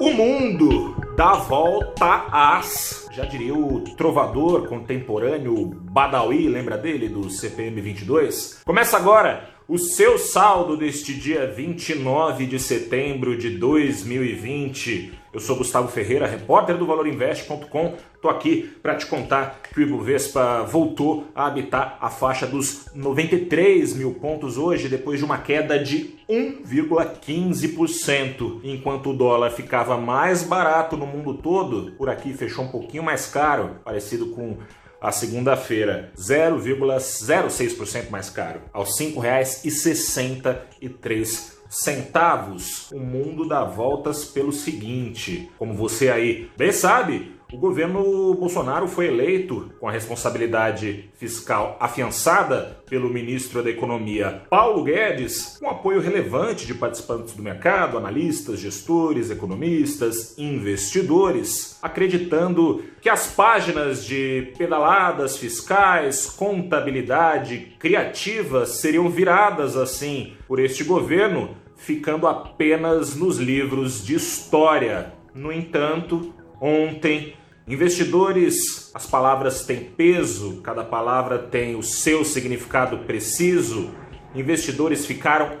O mundo dá volta às. Já diria o trovador contemporâneo Badawi, lembra dele, do CPM 22? Começa agora o seu saldo deste dia 29 de setembro de 2020. Eu sou Gustavo Ferreira, repórter do ValorInvest.com. Tô aqui para te contar que o Ibovespa voltou a habitar a faixa dos 93 mil pontos hoje, depois de uma queda de 1,15%. Enquanto o dólar ficava mais barato no mundo todo, por aqui fechou um pouquinho mais caro, parecido com a segunda-feira, 0,06% mais caro, aos R$ 5,63 centavos. O mundo dá voltas pelo seguinte, como você aí bem sabe, o governo Bolsonaro foi eleito com a responsabilidade fiscal afiançada pelo ministro da Economia Paulo Guedes, com apoio relevante de participantes do mercado, analistas, gestores, economistas, investidores, acreditando que as páginas de pedaladas fiscais, contabilidade criativa seriam viradas assim por este governo, ficando apenas nos livros de história. No entanto, ontem Investidores, as palavras têm peso, cada palavra tem o seu significado preciso. Investidores ficaram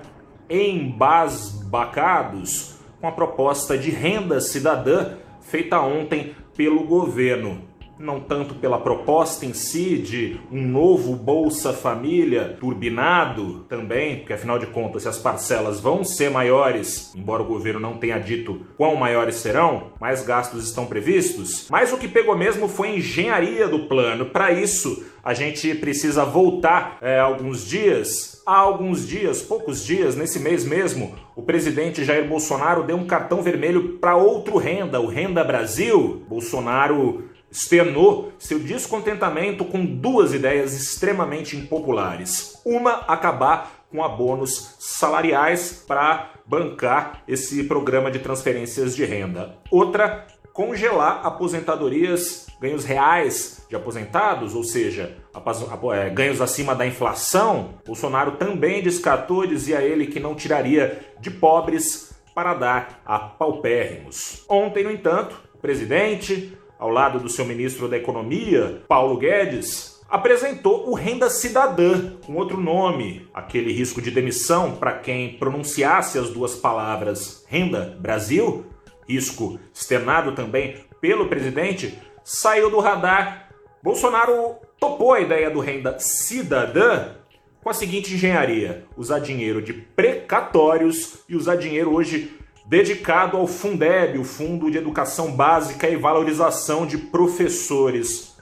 embasbacados com a proposta de renda cidadã feita ontem pelo governo não tanto pela proposta em si de um novo Bolsa Família turbinado também, porque afinal de contas, se as parcelas vão ser maiores, embora o governo não tenha dito quão maiores serão, mais gastos estão previstos. Mas o que pegou mesmo foi a engenharia do plano. Para isso, a gente precisa voltar é, alguns dias. Há alguns dias, poucos dias, nesse mês mesmo, o presidente Jair Bolsonaro deu um cartão vermelho para outro renda, o Renda Brasil. Bolsonaro externou seu descontentamento com duas ideias extremamente impopulares. Uma, acabar com abonos salariais para bancar esse programa de transferências de renda. Outra, congelar aposentadorias, ganhos reais de aposentados, ou seja, é, ganhos acima da inflação. Bolsonaro também descartou, dizia ele que não tiraria de pobres para dar a paupérrimos. Ontem, no entanto, o presidente, ao lado do seu ministro da Economia, Paulo Guedes, apresentou o Renda Cidadã, com outro nome, aquele risco de demissão para quem pronunciasse as duas palavras Renda Brasil, risco externado também pelo presidente, saiu do radar. Bolsonaro topou a ideia do Renda Cidadã com a seguinte engenharia: usar dinheiro de precatórios e usar dinheiro hoje dedicado ao Fundeb, o Fundo de Educação Básica e Valorização de Professores.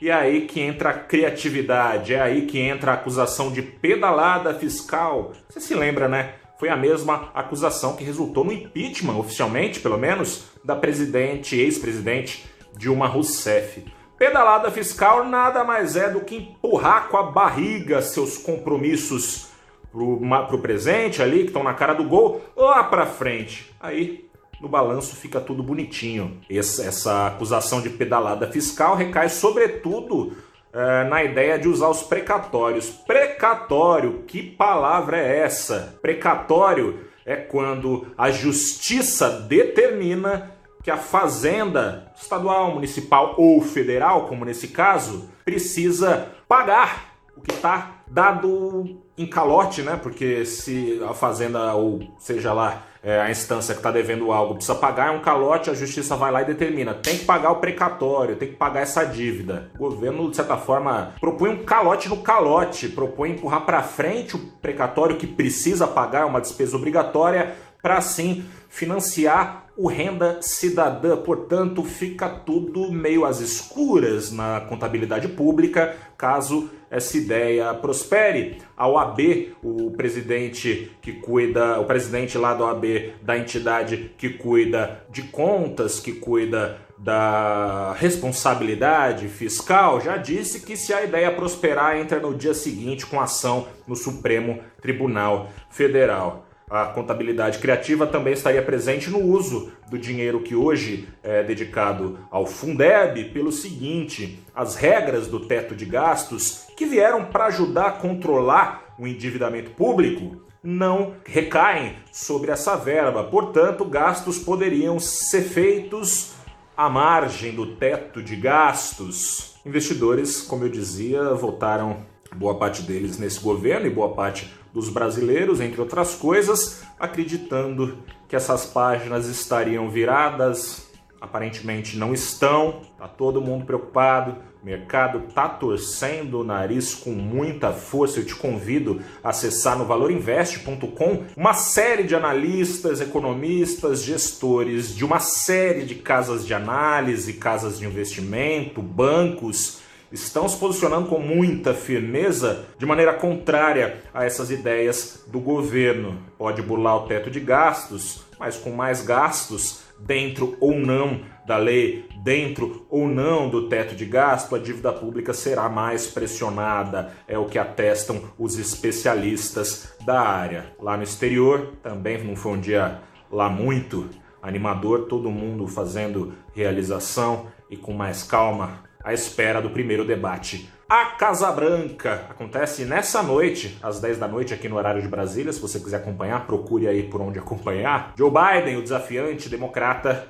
E é aí que entra a criatividade, é aí que entra a acusação de pedalada fiscal. Você se lembra, né? Foi a mesma acusação que resultou no impeachment, oficialmente, pelo menos, da presidente, ex-presidente Dilma Rousseff. Pedalada fiscal nada mais é do que empurrar com a barriga seus compromissos pro, o presente ali, que estão na cara do gol, lá para frente. Aí no balanço fica tudo bonitinho. Essa, essa acusação de pedalada fiscal recai sobretudo é, na ideia de usar os precatórios. Precatório, que palavra é essa? Precatório é quando a justiça determina que a fazenda estadual, municipal ou federal, como nesse caso, precisa pagar o que está dado em calote, né? Porque se a fazenda ou seja lá é, a instância que está devendo algo precisa pagar, é um calote, a justiça vai lá e determina. Tem que pagar o precatório, tem que pagar essa dívida. O governo, de certa forma, propõe um calote no calote, propõe empurrar para frente o precatório que precisa pagar, uma despesa obrigatória, para assim financiar o renda cidadã. Portanto, fica tudo meio às escuras na contabilidade pública, caso essa ideia prospere. A OAB, o presidente que cuida, o presidente lá da OAB, da entidade que cuida de contas, que cuida da responsabilidade fiscal, já disse que se a ideia prosperar, entra no dia seguinte com ação no Supremo Tribunal Federal. A contabilidade criativa também estaria presente no uso do dinheiro que hoje é dedicado ao Fundeb, pelo seguinte: as regras do teto de gastos que vieram para ajudar a controlar o endividamento público não recaem sobre essa verba. Portanto, gastos poderiam ser feitos à margem do teto de gastos. Investidores, como eu dizia, votaram boa parte deles nesse governo e boa parte dos brasileiros, entre outras coisas, acreditando que essas páginas estariam viradas. Aparentemente não estão, tá todo mundo preocupado, o mercado tá torcendo o nariz com muita força. Eu te convido a acessar no valorinvest.com uma série de analistas, economistas, gestores de uma série de casas de análise, casas de investimento, bancos estão se posicionando com muita firmeza de maneira contrária a essas ideias do governo. Pode burlar o teto de gastos, mas com mais gastos, dentro ou não da lei, dentro ou não do teto de gasto, a dívida pública será mais pressionada, é o que atestam os especialistas da área. Lá no exterior, também não foi um dia lá muito animador, todo mundo fazendo realização e com mais calma à espera do primeiro debate. A Casa Branca acontece nessa noite, às 10 da noite, aqui no horário de Brasília. Se você quiser acompanhar, procure aí por onde acompanhar. Joe Biden, o desafiante democrata,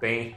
tem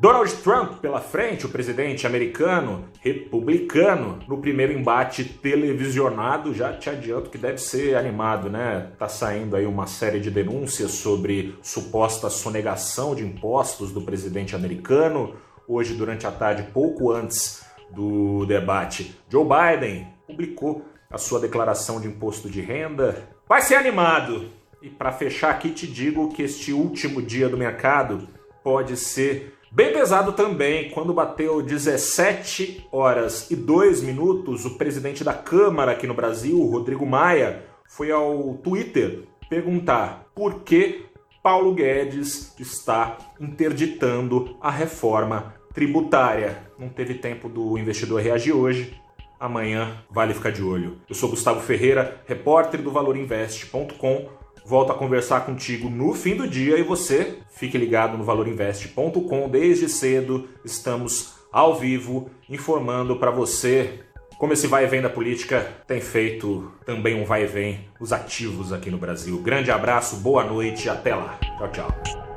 Donald Trump pela frente, o presidente americano, republicano, no primeiro embate televisionado. Já te adianto que deve ser animado, né? Tá saindo aí uma série de denúncias sobre suposta sonegação de impostos do presidente americano hoje durante a tarde, pouco antes do debate. Joe Biden publicou a sua declaração de imposto de renda. Vai ser animado! E para fechar aqui, te digo que este último dia do mercado pode ser bem pesado também. Quando bateu 17 horas e 2 minutos, o presidente da Câmara aqui no Brasil, Rodrigo Maia, foi ao Twitter perguntar por que Paulo Guedes está interditando a reforma tributária. Não teve tempo do investidor reagir hoje. Amanhã vale ficar de olho. Eu sou Gustavo Ferreira, repórter do valorinvest.com. Volto a conversar contigo no fim do dia e você fique ligado no valorinvest.com desde cedo. Estamos ao vivo informando para você como esse vai e vem da política tem feito também um vai e vem os ativos aqui no Brasil. Grande abraço, boa noite, até lá. Tchau, tchau.